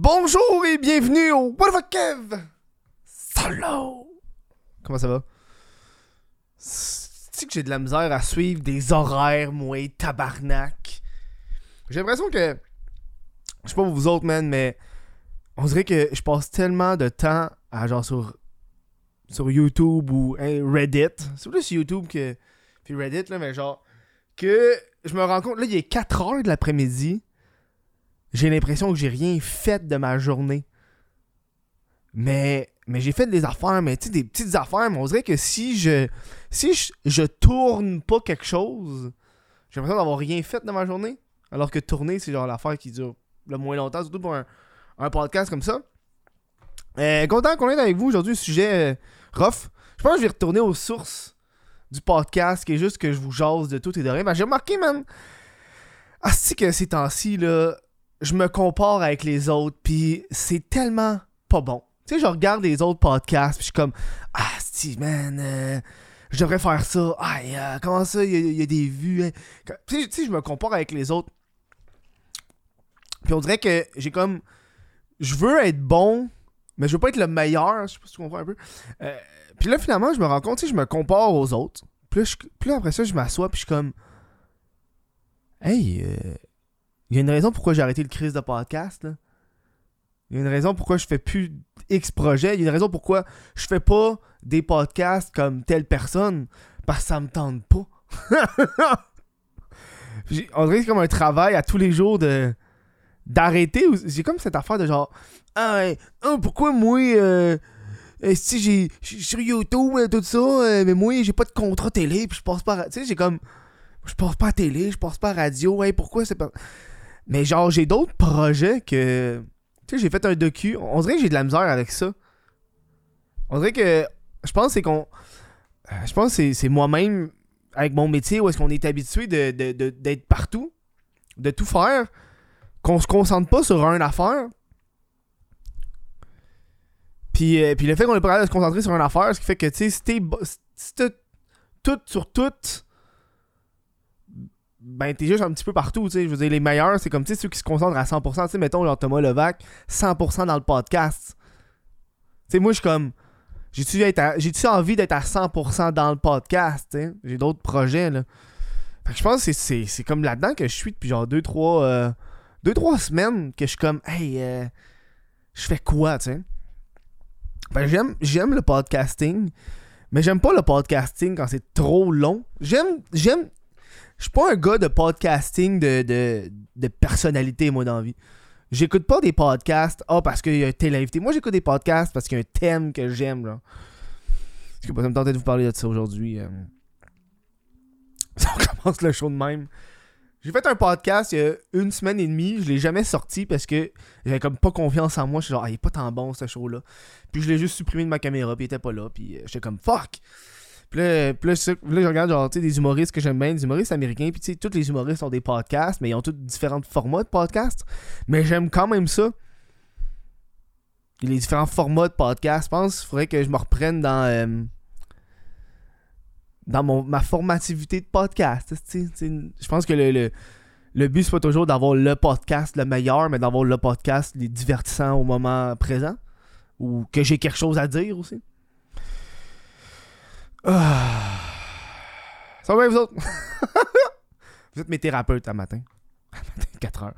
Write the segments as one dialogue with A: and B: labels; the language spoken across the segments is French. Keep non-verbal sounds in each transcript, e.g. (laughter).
A: Bonjour et bienvenue au What the Kev Solo Comment ça va? Tu que j'ai de la misère à suivre des horaires, moi, tabarnak? J'ai l'impression que. Je sais pas pour vous autres, man, mais. On dirait que je passe tellement de temps à genre sur. Sur YouTube ou hein, Reddit. C'est plus YouTube que. Puis Reddit, là, mais genre. Que je me rends compte, là, il est 4 heures de l'après-midi j'ai l'impression que j'ai rien fait de ma journée. Mais, mais j'ai fait des affaires, mais tu sais, des petites affaires, mais on dirait que si je si je, tourne pas quelque chose, j'ai l'impression d'avoir rien fait de ma journée. Alors que tourner, c'est genre l'affaire qui dure le moins longtemps, surtout pour un, podcast comme ça. Euh, content qu'on est avec vous aujourd'hui, sujet euh, rough. Je pense que je vais retourner aux sources du podcast, qui est juste que je vous jase de tout et de rien. Ben, j'ai remarqué, man. Ah, que ces temps-ci, là, je me compare avec les autres, puis c'est tellement pas bon. Tu sais, je regarde les autres podcasts, puis je suis comme, ah, si, man, euh, je devrais faire ça. Ah, euh, comment ça, il y, a des vues. Hein? Tu sais, je me compare avec les autres. Puis on dirait que j'ai comme. Je veux être bon, mais je veux pas être le meilleur. Je sais pas si tu comprends un peu. Euh, puis là, finalement, je me rends compte, tu sais, je me compare aux autres. Puis là, après ça, je m'assois, puis je suis comme. Hey, il y a une raison pourquoi j'ai arrêté le crise de podcast. Là. Il y a une raison pourquoi je fais plus X projet. Il y a une raison pourquoi je fais pas des podcasts comme telle personne. Parce que ça me tente pas. (laughs) on dirait que c'est comme un travail à tous les jours de d'arrêter. J'ai comme cette affaire de genre Ah oh, pourquoi moi euh, euh, si j'ai sur YouTube et tout ça, euh, mais moi j'ai pas de contrat télé puis je passe pas tu sais j'ai comme je passe pas à télé, je passe pas à radio, ouais, pourquoi c'est pas mais genre, j'ai d'autres projets que. Tu sais, j'ai fait un docu. On dirait que j'ai de la misère avec ça. On dirait que. Je pense que c'est qu'on. Je pense que c'est moi-même, avec mon métier, où est-ce qu'on est habitué d'être de, de, partout, de tout faire, qu'on se concentre pas sur une affaire. Puis, euh, puis le fait qu'on est pas capable de se concentrer sur une affaire, ce qui fait que, tu sais, si t'es si tout sur tout ben t'es juste un petit peu partout, tu sais. Je veux dire, les meilleurs, c'est comme, tu sais, ceux qui se concentrent à 100%, tu sais, mettons, genre Thomas Levac, 100% dans le podcast. Tu sais, moi, je suis comme, j'ai-tu envie d'être à 100% dans le podcast, tu sais? J'ai d'autres projets, là. Fait que je pense que c'est comme là-dedans que je suis depuis genre 2-3 deux, trois euh, semaines que je suis comme, hey, euh, je fais quoi, tu sais? j'aime, j'aime le podcasting, mais j'aime pas le podcasting quand c'est trop long. J'aime, j'aime, je suis pas un gars de podcasting de, de, de personnalité, moi, dans la vie. J'écoute pas des podcasts, ah, parce qu'il y a un tel invité. Moi, j'écoute des podcasts parce qu'il y a un thème que j'aime, là. Est-ce que ça me tenter de vous parler de ça aujourd'hui? Euh? (laughs) On commence le show de même. J'ai fait un podcast il y a une semaine et demie. Je l'ai jamais sorti parce que j'avais comme pas confiance en moi. Je suis genre, ah, il est pas tant bon ce show-là. Puis je l'ai juste supprimé de ma caméra, puis il était pas là. Puis euh, j'étais comme, fuck! Puis là, je regarde des humoristes que j'aime bien, des humoristes américains. Puis tu sais, tous les humoristes ont des podcasts, mais ils ont tous différents formats de podcasts. Mais j'aime quand même ça. Les différents formats de podcasts. Je pense qu'il faudrait que je me reprenne dans. Euh, dans mon, ma formativité de podcast. Je pense que le, le, le but, c'est pas toujours d'avoir le podcast le meilleur, mais d'avoir le podcast les divertissant au moment présent. Ou que j'ai quelque chose à dire aussi. Ah. Ça va vous autres? (laughs) vous êtes mes thérapeutes à matin. (laughs) À matin, 4 heures.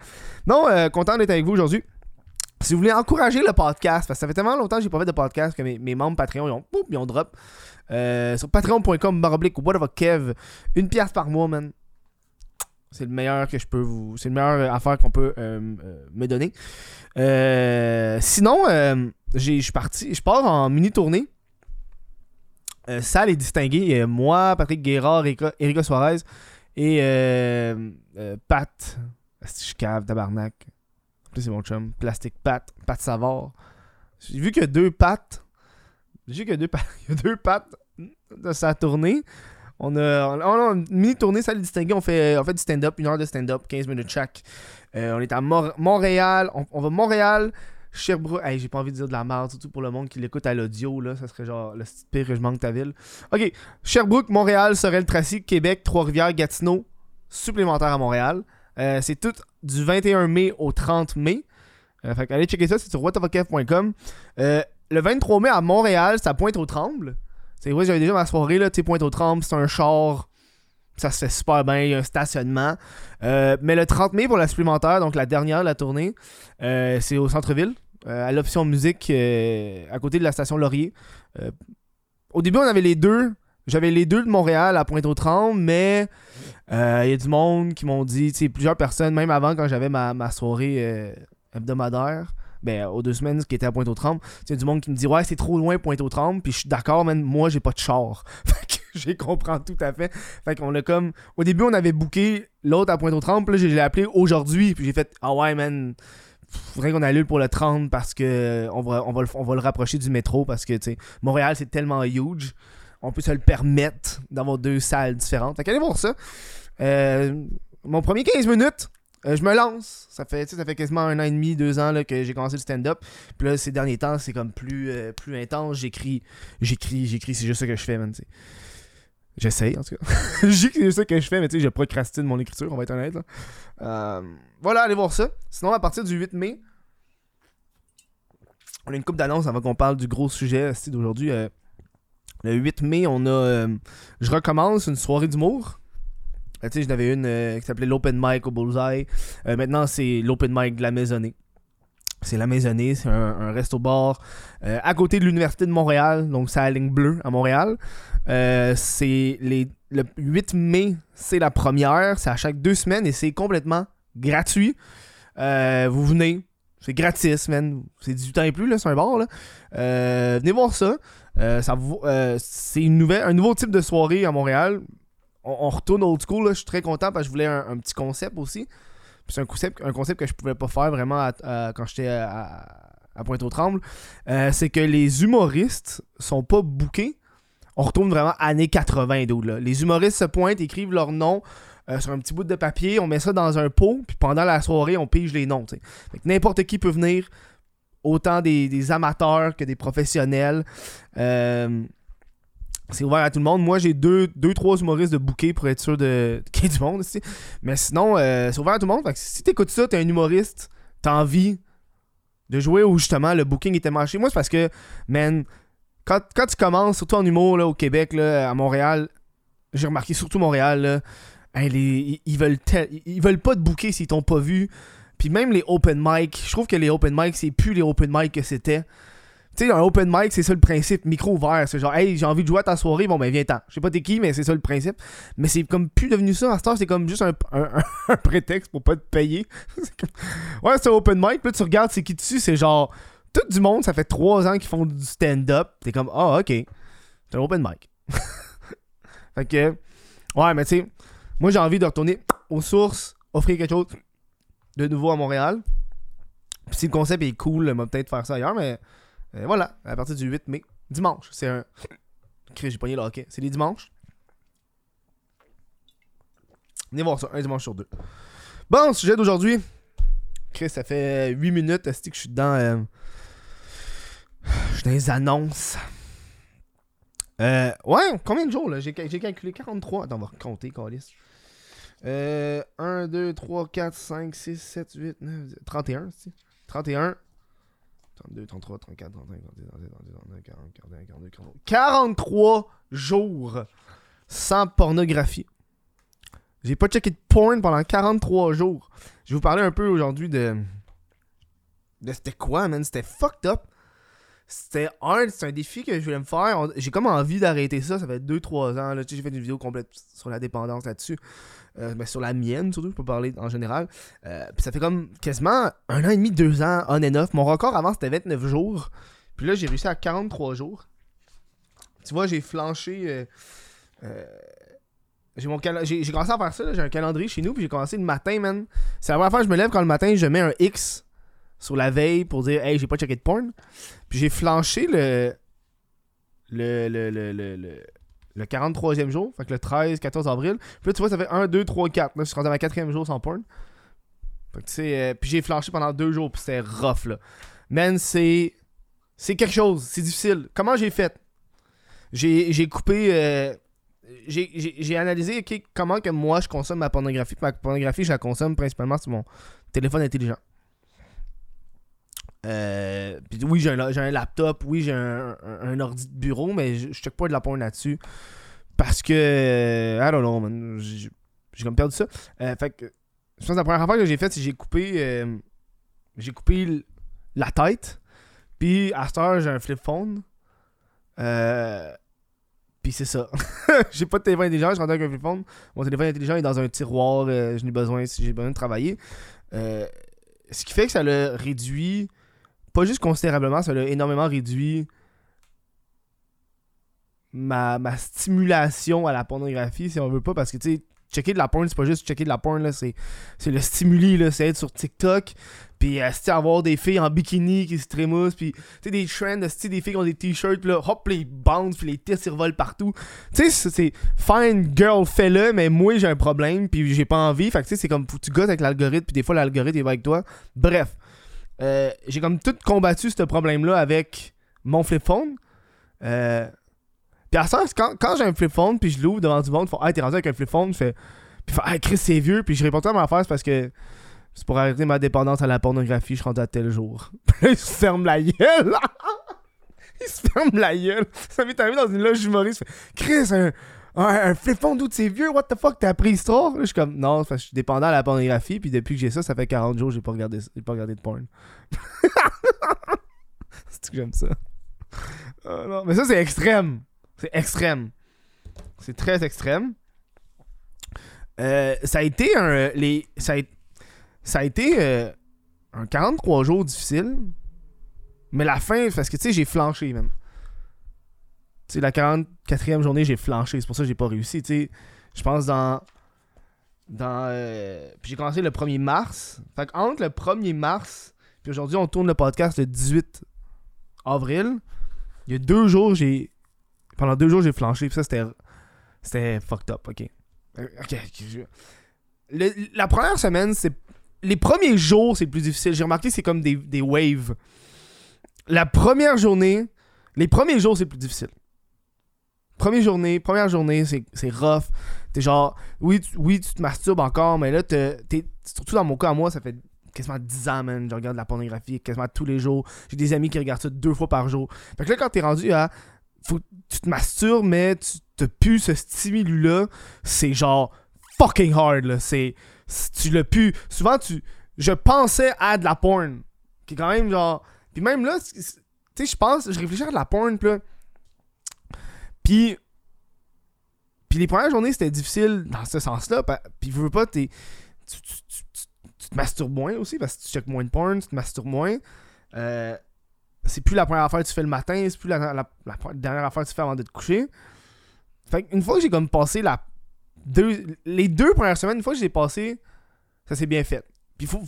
A: Non, euh, content d'être avec vous aujourd'hui. Si vous voulez encourager le podcast, parce que ça fait tellement longtemps que j'ai pas fait de podcast que mes, membres Patreon, ils ont, ils ont drop. Euh, sur patreon.com, baroblique ou whatever Kev. Une pièce par mois, man. C'est le meilleur que je peux vous. C'est le meilleur affaire qu'on peut euh, me donner. sinon, je suis parti. Je pars en mini tournée euh, salle est distinguée. moi, Patrick Guérard, Erika, Suarez et euh, euh, Pat. Je cave, tabarnak. c'est mon chum. Plastic Pat. Pat Savard. J'ai vu qu'il (laughs) y a deux pattes. J'ai vu qu'il y a deux, pattes. Deux de sa tournée. On a, une mini-tournée, salle distinguée. On fait, on fait du stand-up, une heure de stand-up, 15 minutes chaque. on est à Montréal. On, va Montréal, Sherbrooke. J'ai pas envie de dire de la merde, surtout pour le monde qui l'écoute à l'audio, là. Ça serait genre le pire que je manque ta ville. Ok. Sherbrooke, Montréal, Sorel-Tracy, Québec, Trois-Rivières, Gatineau. Supplémentaire à Montréal. Euh, c'est tout du 21 mai au 30 mai. Euh, fait allez checker ça, c'est sur whatofakef.com. Euh, le 23 mai à Montréal, c'est à Pointe-aux-Trembles. C'est vrai, j'avais déjà ma soirée, là, tu sais, Pointe-aux-Trembles, c'est un char. Ça se fait super bien, il y a un stationnement. Euh, mais le 30 mai pour la supplémentaire, donc la dernière de la tournée, c'est au centre-ville, à l'option musique, à côté de la station Laurier. au début, on avait les deux. J'avais les deux de Montréal à Pointe-aux-Trembles, mais il y a du monde qui m'ont dit, plusieurs personnes, même avant quand j'avais ma, ma soirée hebdomadaire, ben, aux deux semaines, qui était à Pointe-aux-Trembles, il y a du monde qui me dit Ouais, c'est trop loin Pointe-aux-Trembles, puis je suis d'accord, moi j'ai pas de char. (laughs) (laughs) j'ai compris tout à fait. Fait qu'on a comme. Au début, on avait booké l'autre à Pointe-aux-Trembles, là, je l'ai appelé aujourd'hui, puis j'ai fait Ah ouais, man, faudrait qu'on annule pour le 30 parce que on va, on va, le, on va le rapprocher du métro parce que, tu sais, Montréal, c'est tellement huge. On peut se le permettre d'avoir deux salles différentes. Fait qu'allez voir ça. Euh, mon premier 15 minutes, euh, je me lance. Ça fait, ça fait quasiment un an et demi, deux ans là, que j'ai commencé le stand-up. Puis là, ces derniers temps, c'est comme plus, euh, plus intense. J'écris, j'écris, j'écris. C'est juste ça que je fais, man. J'essaye, en tout cas. (laughs) c'est juste ça que je fais, mais tu sais, je procrastine mon écriture, on va être honnête. Euh, voilà, allez voir ça. Sinon, à partir du 8 mai, on a une coupe d'annonces avant qu'on parle du gros sujet d'aujourd'hui. le 8 mai, on a. je recommence une soirée d'humour. Euh, tu sais, j'en avais une euh, qui s'appelait l'Open Mic au Bullseye. Euh, maintenant, c'est l'Open Mic de la Maisonnée. C'est la Maisonnée, c'est un, resto-bar à côté de l'Université de Montréal, donc c'est la ligne bleue à Montréal. C'est les, le 8 mai, c'est la première, c'est à chaque deux semaines et c'est complètement gratuit. vous venez, c'est gratis, man. C'est 18 ans et plus, là, c'est un bar. Là. venez voir ça. c'est un nouveau type de soirée à Montréal on, retourne old school. Je suis très content parce que je voulais un, petit concept aussi. C'est un concept, un concept que je pouvais pas faire vraiment quand j'étais à, Pointe-aux-Trembles. Euh, c'est que les humoristes sont pas bookés. On retourne vraiment années 80 là. Les humoristes se pointent, écrivent leur nom euh, sur un petit bout de papier, on met ça dans un pot, puis pendant la soirée, on pige les noms. N'importe qui peut venir, autant des, amateurs que des professionnels. Euh, c'est ouvert à tout le monde. Moi, j'ai deux, deux, trois humoristes de bouquet pour être sûr de (laughs) qu'il y ait du monde. Mais sinon, euh, c'est ouvert à tout le monde. Si t'écoutes ça, t'es un humoriste, t'as envie de jouer où justement le booking était marché. Moi, c'est parce que, man, quand, tu commences, surtout en humour là, au Québec, là, à Montréal, j'ai remarqué surtout Montréal, là, ils, veulent ils veulent pas te booker s'ils t'ont pas vu. Puis même les open mic, je trouve que les open mic, c'est plus les open mic que c'était. Tu sais, un open mic, c'est ça le principe. Micro ouvert. C'est genre, hey, j'ai envie de jouer à ta soirée. Bon, ben, viens-t'en. Je sais pas t'es qui, mais c'est ça le principe. Mais c'est comme plus devenu ça. À ce c'est comme juste (laughs) un, prétexte pour pas te payer. (laughs) ouais, c'est un open mic. Puis là, tu regardes c'est qui dessus. C'est genre, tout du monde, ça fait trois ans qu'ils font du stand-up. T'es comme, ah, ok. C'est un open mic. (laughs) fait que, ouais, mais tu sais, moi, j'ai envie de retourner aux sources, offrir quelque chose de nouveau à Montréal. Puis si le concept est cool, on va peut-être faire ça ailleurs, mais euh, voilà, à partir du 8 mai. Dimanche, c'est un. Chris, j'ai pogné le hockey. C'est les dimanches. Venez voir ça, un dimanche sur deux. Bon, sujet d'aujourd'hui. Chris, ça fait 8 minutes que je suis dans. Euh, je les annonces. Euh, ouais, combien de jours là? J'ai calculé 43. Attends, on va compter, Calis. Euh, 1, 2, 3, 4, 5, 6, 7, 8, 9, 10, 31. 31. 32, 33, 34, 35, 36, 37, 38, 40, 41, 42, 43. 43 jours sans pornographie. J'ai pas checké de porn pendant 43 jours. Je vais vous parler un peu aujourd'hui de. de c'était quoi, man? C'était fucked up. C'était hard, c'est un défi que je voulais me faire. J'ai comme envie d'arrêter ça. Ça fait 2-3 ans. Là. J'ai fait une vidéo complète sur la dépendance là-dessus. Euh, ben, sur la mienne, surtout, je peux parler en général. Euh, puis ça fait comme quasiment un an et demi, deux ans, on et neuf. Mon record avant, c'était 29 jours. Puis là, j'ai réussi à 43 jours. Tu vois, j'ai flanché. Euh, j'ai mon j'ai commencé à faire ça, j'ai un calendrier chez nous, puis j'ai commencé le matin, man. C'est la première fois je me lève quand le matin, je mets un X sur la veille pour dire Hey, j'ai pas checké de porn. Puis j'ai flanché le. Le. Le. Le. Le. le 43e jour, fait que le 13, 14 avril. Puis là, tu vois, ça fait 1, 2, 3, 4. Là, je suis rendu à ma quatrième jour sans porn. Fait que tu sais, euh, puis j'ai flanché pendant deux jours, puis c'était rough, là. Man, c'est. C'est quelque chose, c'est difficile. Comment j'ai fait? J'ai coupé. Euh, j'ai analysé comment que moi je consomme ma pornographie. Ma pornographie, je la consomme principalement sur mon téléphone intelligent. Euh, oui, j'ai un, un laptop, oui, j'ai un, un, ordi de bureau, mais je, check pas de la porn là-dessus. Parce que. I don't know, man. J'ai comme perdu ça. Euh, fait que. Je pense que la première affaire que j'ai faite, c'est que j'ai coupé. euh, j'ai coupé la tête. Puis à cette heure, j'ai un flip phone. Euh. Puis c'est ça. (laughs) j'ai pas de téléphone intelligent, je rendu avec un flip phone. Mon téléphone intelligent est dans un tiroir. euh, je n'ai besoin si j'ai besoin de travailler. Euh, ce qui fait que ça l'a réduit. Pas juste considérablement, ça l'a énormément réduit ma, ma stimulation à la pornographie, si on veut pas, parce que tu sais, checker de la porn, c'est pas juste checker de la porn, là, c'est, c'est le stimuli, là, c'est être sur TikTok, puis euh, avoir des filles en bikini qui se trémoussent, puis tu sais, des trends, des filles qui ont des t-shirts, là, hop, les bounce, puis les tirs ils revolent partout. Tu sais, c'est, fine, girl, fais-le, mais moi, j'ai un problème, puis j'ai pas envie, fait que tu sais, c'est comme, tu gosses avec l'algorithme, puis des fois, l'algorithme, va avec toi. Bref, euh, j'ai comme tout combattu ce problème-là avec mon flip phone. Euh, puis à ça, quand, quand j'ai un flip phone, puis je l'ouvre devant du monde, ils font Hey, t'es rendu avec un flip phone, je fais. Puis Chris, c'est vieux, puis je réponds à ma face parce que c'est pour arrêter ma dépendance à la pornographie, je suis rendu à tel jour. (laughs) Puis il se ferme la gueule. (laughs) il se ferme la gueule. Ça m'est arrivé dans une loge humoriste. je fais, Chris, un, un, un flip phone d'où c'est vieux, what the fuck, t'as appris l'histoire? Je suis comme Non, je suis dépendant à la pornographie, puis depuis que j'ai ça, ça fait 40 jours, j'ai pas regardé, pas regardé de porn. (laughs) c'est que j'aime ça? Ah, non, mais ça, c'est extrême. C'est extrême. C'est très extrême. Euh, ça a été un. Les, ça, a, ça a été euh, un 43 jours difficile. Mais la fin, parce que tu sais, j'ai flanché, même. La 44e journée, j'ai flanché. C'est pour ça que j'ai pas réussi. Je pense dans. Dans. euh, puis j'ai commencé le 1er mars. Fait entre le 1er mars. Puis aujourd'hui, on tourne le podcast le 18 avril. Il y a deux jours, j'ai. Pendant deux jours, j'ai flanché. Puis ça, c'était. C'était fucked up, ok. Euh, Ok, la première semaine, c'est. Les premiers jours, c'est le plus difficile. J'ai remarqué, c'est comme des, des waves. La première journée. Les premiers jours, c'est plus difficile. Première journée, première journée, c'est rough. T'es genre, oui tu, oui, tu te masturbes encore, mais là, t'es, surtout dans mon cas, moi, ça fait quasiment 10 ans, man. Je regarde de la pornographie quasiment tous les jours. J'ai des amis qui regardent ça deux fois par jour. Fait que là, quand t'es rendu à. Faut, tu te masturbes, mais tu te pues ce stimuli-là, c'est genre fucking hard, là. C'est. Tu l'as pu. Souvent, tu. Je pensais à de la porn. Qui est quand même genre. Puis même là, tu sais, je pense. Je réfléchis à de la porn, puis là. Puis. Les premières journées, c'était difficile dans ce sens-là. Puis, veux pas. Tu, tu- te masturbes moins aussi parce que tu checkes moins de porn, tu te masturbes moins. Euh, c'est plus la première affaire que tu fais le matin, c'est plus la, dernière affaire que tu fais avant de te coucher. Fait une fois que j'ai comme passé la les deux premières semaines, une fois que j'ai passé, ça s'est bien fait. Puis faut,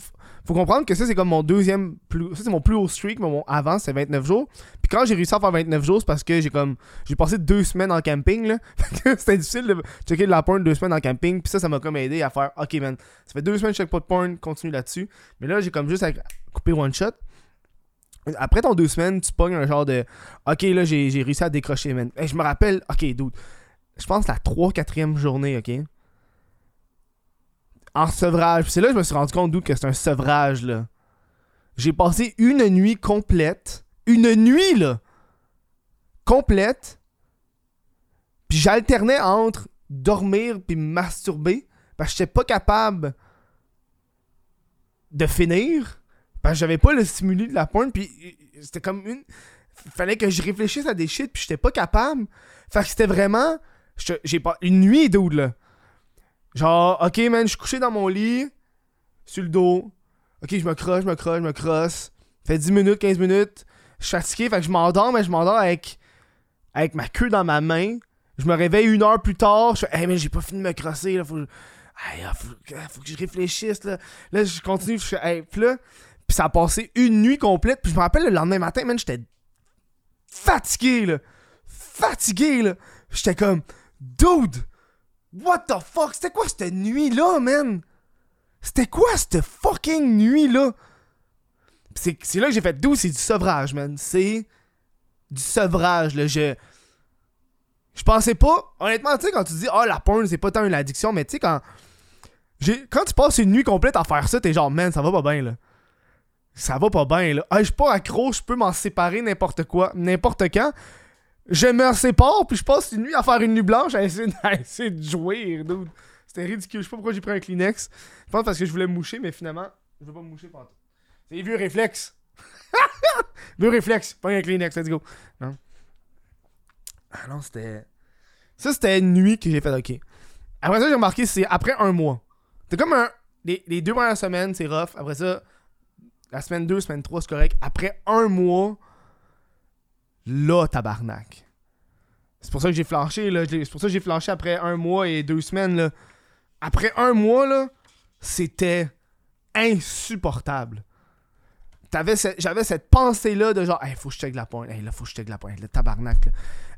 A: faut comprendre que ça c'est comme mon deuxième plus ça c'est mon plus haut streak, mais mon avant c'était 29 jours. Puis quand j'ai réussi à faire 29 jours, c'est parce que j'ai comme j'ai passé deux semaines en camping là. (laughs) C'était difficile de checker de la porn deux semaines en camping, puis ça ça m'a comme aidé à faire OK man, ça fait deux semaines que je check pas de porn, continue là-dessus. Mais là j'ai comme juste à couper one shot. Après ton deux semaines, tu pognes un genre de OK, là, j'ai réussi à décrocher, man. Hey, je me rappelle, OK, dude. Je pense la 3-4e journée, OK? En sevrage. C'est là que je me suis rendu compte, dude, que c'est un sevrage, là. J'ai passé une nuit complète. Une nuit, là! Complète. Puis j'alternais entre dormir puis masturber. Parce que j'étais pas capable de finir. Parce que j'avais pas le stimuli de la porn. Puis euh, c'était comme une. Fallait que je réfléchisse à des shit. Puis j'étais pas capable. Fait que c'était vraiment. J'ai pas. Une nuit, dude, là. Genre, ok, man, je suis couché dans mon lit. Sur le dos. Ok, je me crosse, je me crosse, je me crosse. Fait 10 minutes, 15 minutes. Je suis fatigué. Fait que je m'endors, mais je m'endors avec. Avec ma queue dans ma main. Je me réveille une heure plus tard. Je fais, hey, man, j'ai pas fini de me crosser, là. Faut, là, faut, faut que je réfléchisse, là. Là, je continue. Je fais, hey, puis là. Puis ça a passé une nuit complète. Puis je me rappelle le lendemain matin, man, j'étais fatigué, là. Fatigué, là. J'étais comme, dude, what the fuck? C'était quoi cette nuit-là, man? C'était quoi cette fucking nuit-là? C'est là que j'ai fait, dude, c'est du sevrage, man. C'est du sevrage, là. Je. Je pensais pas. Honnêtement, tu sais, quand tu dis, oh, la porn, c'est pas tant une addiction, mais tu sais, quand. Quand tu passes une nuit complète à faire ça, t'es genre, man, ça va pas bien, là. ça va pas bien, là. Ah, je suis pas accro, je peux m'en séparer n'importe quoi, n'importe quand. Je me sépare, puis je passe une nuit à faire une nuit blanche à essayer, (laughs) à essayer de jouer, dude. C'était ridicule. Je sais pas pourquoi j'ai pris un Kleenex. Je pense parce que je voulais me moucher, mais finalement, je veux pas me moucher pendant tout. C'est les vieux réflexes. (laughs) vieux réflexes. Pas un Kleenex, let's go. Non. Ah non, c'était. Ça, c'était une nuit que j'ai fait, ok. Après ça, j'ai remarqué, c'est après un mois. C'est comme un. Les, les deux premières semaines, c'est rough. Après ça, la semaine 2, semaine 3, c'est correct. Après un mois, là, tabarnak. C'est pour ça que j'ai flanché, là. C'est pour ça que j'ai flanché après un mois et deux semaines, là. Après un mois, là, c'était insupportable. J'avais cette pensée-là de genre, hey, faut que je check la pointe. Hey, là, faut que je check la pointe. Le tabarnak, là.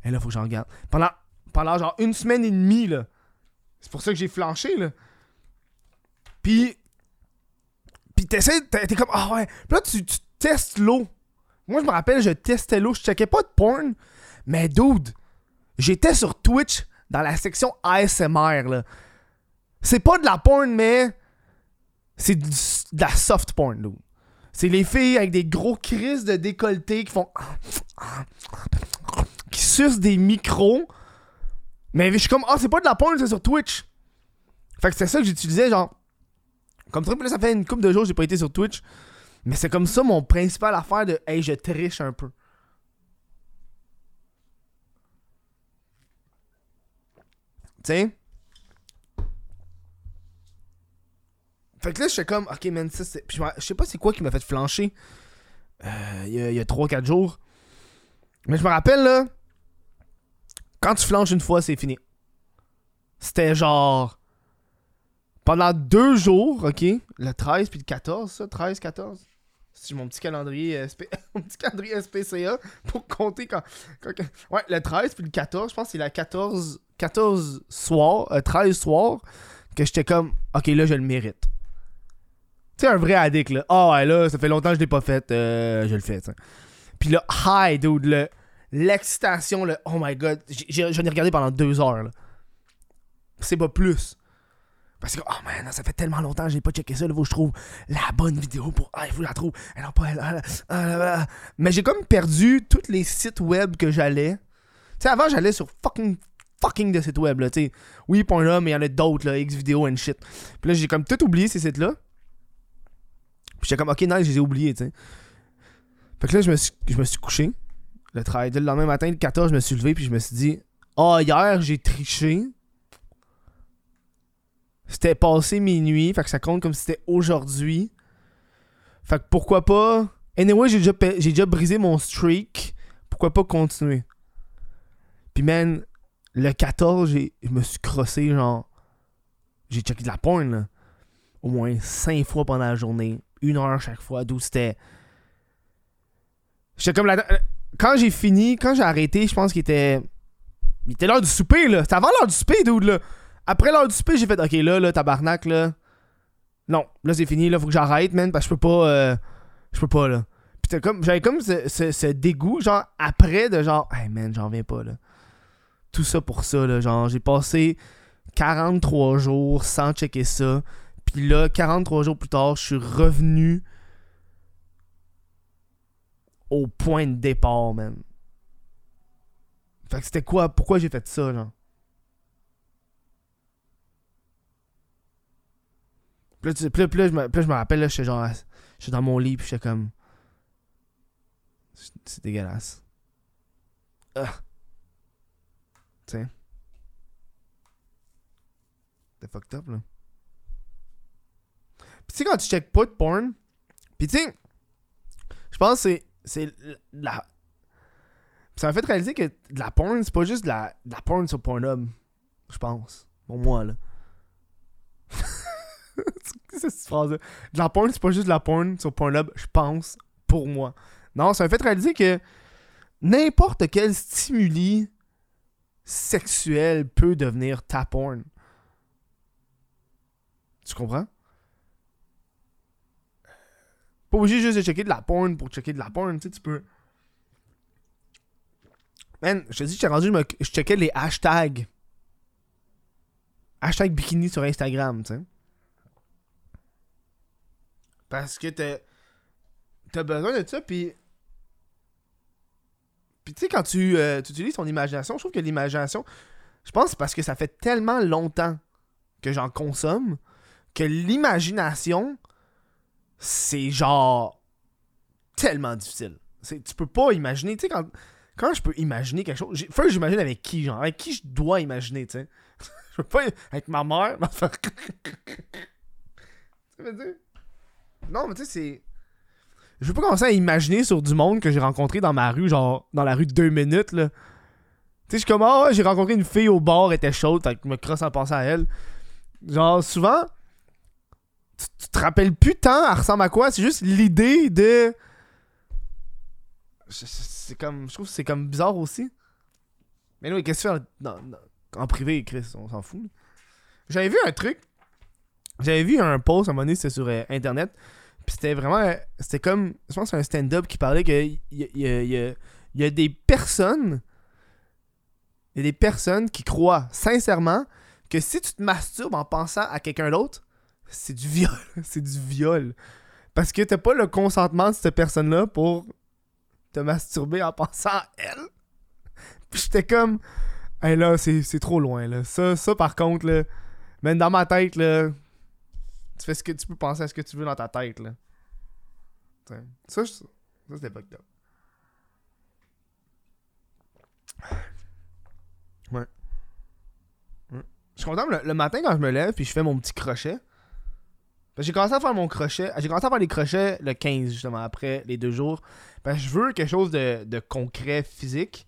A: Hey, là, faut que j'en garde. Pendant, pendant genre une semaine et demie, là. C'est pour ça que j'ai flanché, là. Puis. Puis t'essaies. T'es comme, ah ouais. Là, tu testes l'eau. Moi, je me rappelle, je testais l'eau. Je checkais pas de porn. Mais dude, j'étais sur Twitch dans la section ASMR, là. C'est pas de la porn, mais c'est de la soft porn, dude. C'est les filles avec des gros crises de décolleté qui font. qui sucent des micros. Mais je suis comme, ah, c'est pas de la porn, c'est sur Twitch. Fait que c'est ça que j'utilisais, genre. Comme ça, ça fait une couple de jours que j'ai pas été sur Twitch. Mais c'est comme ça mon principal affaire de, hey, je triche un peu. Sais? Fait que là, je suis comme, ok, man, ça c'est. je sais pas c'est quoi qui m'a fait flancher euh, il y a, a 3-4 jours. Mais je me rappelle, là, quand tu flanches une fois, c'est fini. C'était genre. Pendant deux jours, ok, le 13 puis le 14, ça, 13, 14. C'est mon petit calendrier (laughs) mon petit calendrier SPCA pour compter quand, Ouais, le 13 puis le 14, je pense que c'est la 14 14 soirs, 13 euh, soirs que j'étais comme OK, là je le mérite. Tu sais, un vrai addict, là. Ah ouais, là, ça fait longtemps que je l'ai pas fait, euh, je le fais. Puis là, hi, dude, le, l'excitation, le oh my god, j'en ai, regardé pendant deux heures. C'est pas plus. Parce que, oh man, ça fait tellement longtemps que j'ai pas checké ça, là, faut que je trouve la bonne vidéo pour. Ah, il faut la trouve. Elle pas. Elle, mais j'ai comme perdu tous les sites web que j'allais. Tu sais, avant, j'allais sur fucking fucking de sites web, là, tu sais. Oui, point là, mais il y en a d'autres, là, Xvideo and shit. Puis là, j'ai comme tout oublié ces sites-là. Puis j'étais comme, ok, non, je les ai oubliés, tu sais. Fait que là, je me suis, je me suis couché. Le travail. Le lendemain matin, le 14, je me suis levé, puis je me suis dit, ah, oh, hier, j'ai triché. C'était passé minuit, fait que ça compte comme si c'était aujourd'hui. Fait que pourquoi pas. Anyway, j'ai déjà, déjà brisé mon streak. Pourquoi pas continuer? Puis, man, le 14, je me suis crossé, genre. J'ai checké de la porn, là. Au moins 5 fois pendant la journée une heure chaque fois, d'où c'était. J'étais comme la. Quand j'ai fini, quand j'ai arrêté, je pense qu'il était. Il était l'heure du souper, là. C'était avant l'heure du souper, dude, là. Après l'heure du souper, j'ai fait, ok, là, là, tabarnak, là. Non, là, c'est fini, là, faut que j'arrête, man, parce que je peux pas. Euh, je peux pas, là. Puis comme. J'avais comme ce, ce, dégoût, genre, après, de genre, hey, man, j'en viens pas, là. Tout ça pour ça, là. Genre, j'ai passé 43 jours sans checker ça. Puis là, 43 jours plus tard, je suis revenu au point de départ, man. Fait que c'était quoi Pourquoi j'ai fait ça, genre? Puis là, je, me, je me rappelle, là, j'étais genre. J'étais dans mon lit, puis j'étais comme. C'est dégueulasse. Ah. Tu sais. T'es fucked up, là. Puis tu sais, quand tu check pas de porn, puis tu sais, je pense que c'est la. Ça m'a fait réaliser que de la porn, c'est pas juste de la, de la porn sur Pornhub. Je pense. Pour moi, là. (laughs) c'est cette phrase-là. De la porn, c'est pas juste de la porn sur Pornhub, je pense. Pour moi. Non, ça m'a fait réaliser que n'importe quel stimuli sexuel peut devenir ta porn. Tu comprends? Pas obligé juste de checker de la porn pour checker de la porn, tu sais, tu peux. Man, je te dis, j'ai rendu, je, me... je checkais les hashtags. Hashtag bikini sur Instagram, tu sais. Parce que t'es. t'as besoin de ça, puis. Puis tu sais, quand tu, euh, utilises ton imagination, je trouve que l'imagination, je pense c'est parce que ça fait tellement longtemps que j'en consomme que l'imagination, c'est genre tellement difficile. C'est- Tu peux pas imaginer, tu sais, quand, quand je peux imaginer quelque chose, que j'imagine avec qui, genre, avec qui je dois imaginer, tu sais? (laughs) je peux pas, avec ma mère, ma (laughs) faire. (laughs) tu veux dire? Non, mais tu sais, c'est. Je veux pas commencer à imaginer sur du monde que j'ai rencontré dans ma rue, genre, dans la rue de deux minutes, là. Tu sais, je suis comme, ah, j'ai rencontré une fille au bar, elle était chaude, fait que je me crosse en pensant à elle. Genre, souvent, tu, te rappelles plus tant, elle ressemble à quoi, c'est juste l'idée de. C'est comme. Je trouve que c'est comme bizarre aussi. Mais oui, qu'est-ce que tu fais en, dans- en privé, Chris On s'en fout. J'avais vu un truc. J'avais vu un post à un moment donné, c'était sur euh, internet. Puis c'était vraiment. euh, C'était comme. Je pense que c'est un stand-up qui parlait que il y, y y a- des personnes. Il y a des personnes qui croient sincèrement que si tu te masturbes en pensant à quelqu'un d'autre, c'est du viol. (laughs) c'est du viol. Parce que t'as pas le consentement de cette personne-là pour te masturber en pensant à elle. Puis j'étais comme. Hey là, c'est c'est trop loin là. Ça, ça par contre, là. Même dans ma tête, là. Tu fais ce que tu peux penser à ce que tu veux dans ta tête, là. T'sais, Ça, ça c'était fucked up. Ouais. Ouais. Je suis content le, le matin quand je me lève puis je fais mon petit crochet. J'ai commencé à faire mon crochet. J'ai commencé à faire les crochets le 15, justement, après les deux jours. Parce que je veux quelque chose de, de concret, physique.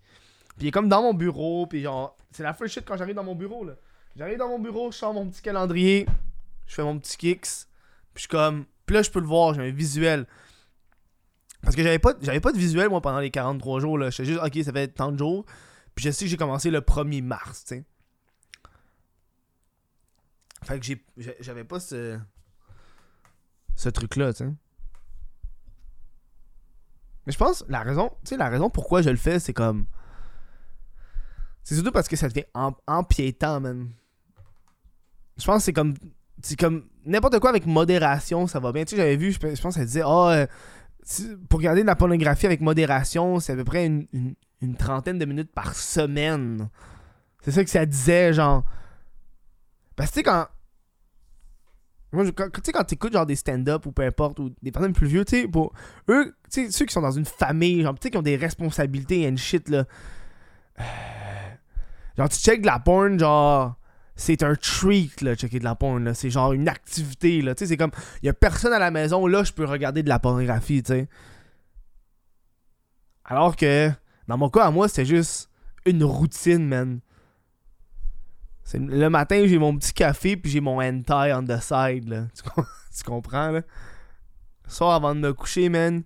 A: Puis il est comme dans mon bureau. Puis genre, c'est la first shit quand j'arrive dans mon bureau, là. J'arrive dans mon bureau, je sors mon petit calendrier. Je fais mon petit kicks. Puis je comme. Là, je peux le voir, j'ai un visuel. Parce que j'avais pas, j'avais pas de visuel, moi, pendant les 43 jours, là. J'étais juste, ok, ça fait tant de jours. Puis je sais que j'ai commencé le 1er mars, tu. Fait que j'ai, j'avais pas ce. Ce truc-là, tu sais. Mais je pense, la raison, tu sais, la raison pourquoi je le fais, c'est comme. C'est surtout parce que ça devient em- empiétant, man. Je pense que c'est comme. C'est comme. N'importe quoi avec modération, ça va bien. Tu sais, j'avais vu, je pense ça disait, si- pour regarder de la pornographie avec modération, c'est à peu près une, trentaine de minutes par semaine. C'est ça que ça disait, genre. Parce que tu sais, quand. Moi, tu sais, quand t'écoutes genre des stand-up ou peu importe, ou des personnes plus vieux, tu sais, pour eux, tu sais, ceux qui sont dans une famille, genre, tu sais, qui ont des responsabilités and shit, là. Euh, genre, tu check de la porn, genre, c'est un treat, là, checker de la porn, là. C'est genre une activité, là. Tu sais, c'est comme, il y a personne à la maison, là, je peux regarder de la pornographie, tu sais. Alors que, dans mon cas, à moi, c'était juste une routine, man. Le matin, j'ai mon petit café, puis j'ai mon hentai on the side, là. (laughs) Tu, com- tu comprends, là? Soir, avant de me coucher, man,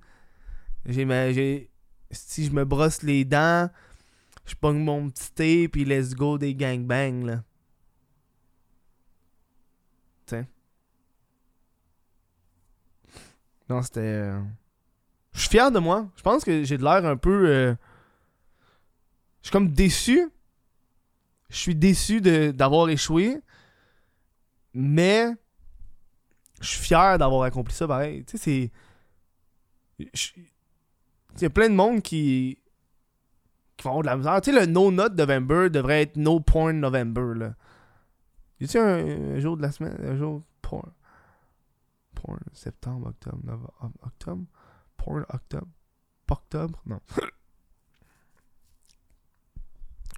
A: j'ai ma... j'ai- Si je me brosse les dents, je pogne mon petit thé, puis let's go des gangbangs, là. Tiens. C'était... euh, Je suis fier de moi. Je pense que j'ai de l'air un peu... euh, Je suis comme déçu. Je suis déçu d'avoir échoué. Mais... Je suis fier d'avoir accompli ça pareil. Tu sais, c'est... Il y a plein de monde qui... qui vont de la misère. Tu sais, le No Note November devrait être No Porn November, là. Y a-tu un, un jour de la semaine? Un jour porn? Porn, septembre, octobre, novembre, octobre? Porn, octobre? Octobre? Non. (coughs)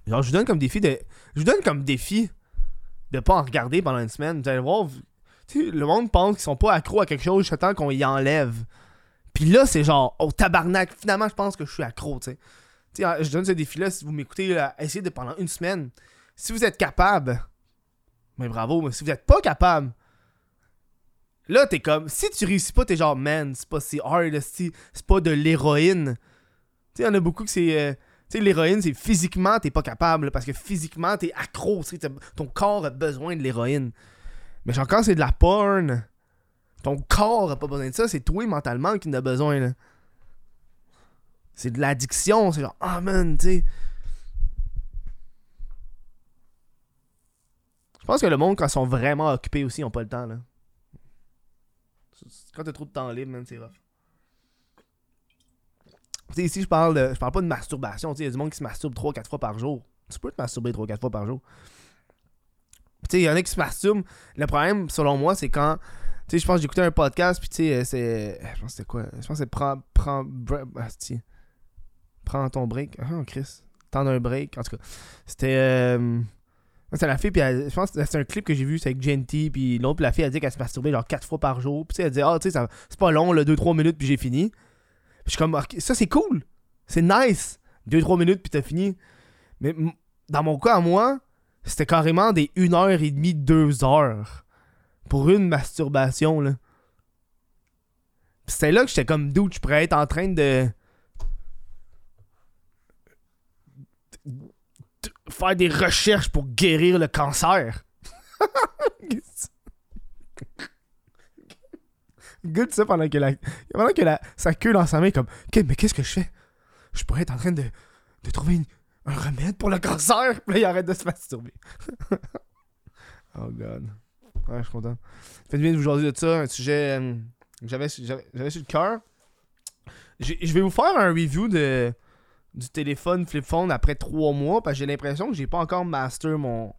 A: Genre, je vous donne comme défi de. Je vous donne comme défi de pas en regarder pendant une semaine. Vous allez voir. le monde pense qu'ils sont pas accros à quelque chose jusqu'à temps qu'on y enlève. Puis là, c'est genre, oh tabarnak, finalement, je pense que je suis accro, tu sais. Tu sais, je donne ce défi-là, si vous m'écoutez, essayez de pendant une semaine. Si vous êtes capable, mais bravo, mais si vous êtes pas capable, là, t'es comme, si tu réussis pas, t'es genre, man, c'est pas si hard, c'est pas de l'héroïne. Tu sais, y a beaucoup que c'est. euh, tu sais, l'héroïne, c'est physiquement, t'es pas capable, parce que physiquement, t'es accro, ton corps a besoin de l'héroïne. Mais genre, quand c'est de la porn, ton corps a pas besoin de ça, c'est toi mentalement qui en a besoin, là. C'est de l'addiction, c'est genre, ah man, tu sais. Je pense que le monde, quand ils sont vraiment occupés aussi, ils ont pas le temps, là. Quand t'as trop de temps libre, man, c'est rough. Tu sais, ici, je parle, je parle pas de masturbation. Tu sais, il y a du monde qui se masturbe 3-4 fois par jour. Tu peux te masturber 3-4 fois par jour. Tu sais, il y en a qui se masturbent. Le problème, selon moi, c'est quand. Tu sais, je pense que j'écoutais un podcast, puis tu sais, c'est. Je pense que c'était quoi? Je pense que c'est prends. Prends. Ah, prends ton break. Ah, Chris. Tendre un break. En tout cas, c'était. Euh, c'est la fille, puis je pense que c'est un clip que j'ai vu, c'est avec Genty, puis l'autre, la fille, elle dit qu'elle se masturbait genre 4 fois par jour. Puis elle dit, ah, tu sais, c'est pas long, 2-3 minutes, puis j'ai fini. Puis je suis comme, ça c'est cool. C'est nice. 2-3 minutes, puis t'as fini. Mais dans mon cas, à moi, c'était carrément des 1h30, 2 heures pour une masturbation, là. C'était là que j'étais comme, d'où je pourrais être en train de faire des recherches pour guérir le cancer. (laughs) Good ça pendant que, la, pendant que la, sa queue dans sa main, comme, ok, mais qu'est-ce que je fais? Je pourrais être en train de, de trouver un remède pour le cancer. Puis là, il arrête de se masturber. (laughs) oh god. Ouais, je suis content. Faites bien de vous de ça, un sujet euh, que j'avais sur le cœur. Je vais vous faire un review de du téléphone flip phone après trois mois parce que j'ai l'impression que j'ai pas encore master mon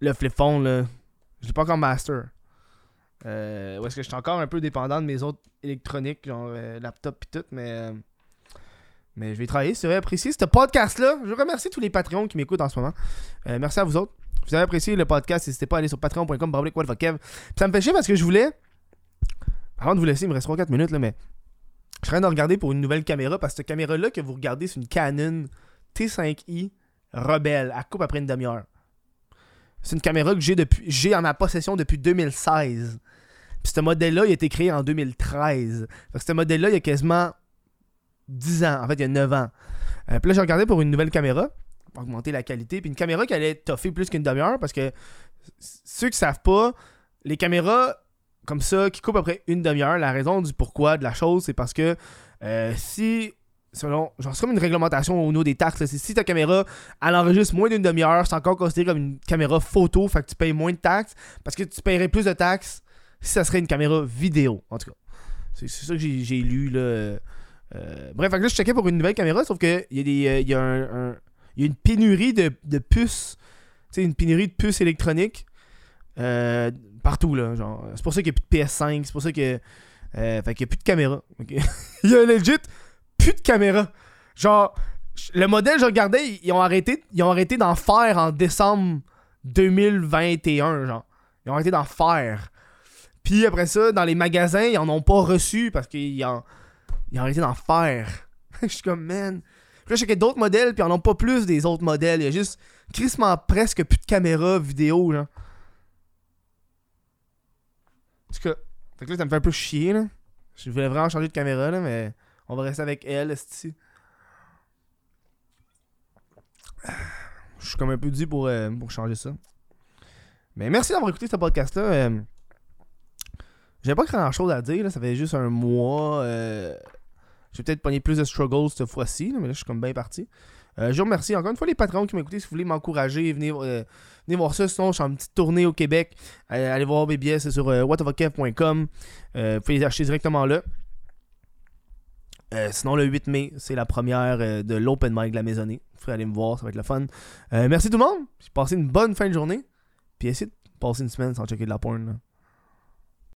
A: le flip phone là. J'ai pas encore master. Euh, ou est-ce que je suis encore un peu dépendant de mes autres électroniques, genre euh, laptop et tout, mais euh, mais je vais travailler, vrai, apprécier ce podcast-là. Je remercie tous les Patreons qui m'écoutent en ce moment. Euh, merci à vous autres. Si vous avez apprécié le podcast, n'hésitez pas à aller sur patreon.com. Ça me fait chier parce que je voulais. Avant de vous laisser, il me reste 3-4 minutes, là, mais je suis en train de regarder pour une nouvelle caméra parce que cette caméra-là que vous regardez, c'est une Canon T5i Rebelle. Elle coupe après une demi-heure. C'est une caméra que j'ai depuis j'ai en ma possession depuis 2016. Puis ce modèle-là, il a été créé en 2013. Fait que ce modèle-là, il y a quasiment 10 ans. En fait, il y a 9 ans. Euh, puis là, j'ai regardé pour une nouvelle caméra pour augmenter la qualité. Puis une caméra qui allait toffer plus qu'une demi-heure parce que ceux qui savent pas, les caméras comme ça qui coupe après une demi-heure. La raison du pourquoi de la chose, c'est parce que euh, si selon genre c'est comme une réglementation au niveau des taxes si ta caméra elle enregistre moins d'une demi-heure c'est encore considéré comme une caméra photo fait que tu payes moins de taxes parce que tu paierais plus de taxes si ça serait une caméra vidéo en tout cas c'est ça que j'ai lu là euh, bref là je checkais pour une nouvelle caméra sauf que il y euh, y a une pénurie de, de puces tu sais une pénurie de puces électroniques euh, partout, là. Genre, c'est pour ça qu'il n'y a plus de PS5, c'est pour ça que. Euh, fait qu'il n'y a plus de caméra. (laughs) il y a legit plus de caméra. Genre, le modèle, je regardais, ils ont arrêté, ils arrêté d'en faire en décembre 2021, genre. Ils ont arrêté d'en faire. Puis après ça, dans les magasins, ils en ont pas reçu parce qu'ils ont, ils ont arrêté d'en faire. (laughs) je suis comme, man. Puis là, je sais d'autres modèles, puis ils en ont pas plus des autres modèles. Il y a juste crissement presque plus de caméra vidéo, genre. Tout cas, fait que là, ça me fait un peu chier, là. Je voulais vraiment changer de caméra, là, mais on va rester avec elle. Je suis comme un peu dû pour, euh, pour changer ça. Mais merci d'avoir écouté ce podcast-là. Euh, J'avais pas grand chose à dire, là. ça fait juste un mois. Euh... J'ai peut-être pogné plus de struggles cette fois-ci, mais là, je suis comme bien parti. Euh, je vous remercie encore une fois les patrons qui m'écoutent. Si vous voulez m'encourager, venez, euh, venez, voir ça. Sinon, je suis en petite tournée au Québec. allez voir mes billets, c'est sur euh, whatofacaf.com. vous pouvez les acheter directement là. sinon, le 8 mai, c'est la première de l'Open Mic de la Maisonnée. Vous pouvez aller me voir, ça va être le fun. merci tout le monde. Passez une bonne fin de journée. Puis essayez de passer une semaine sans checker de la porn.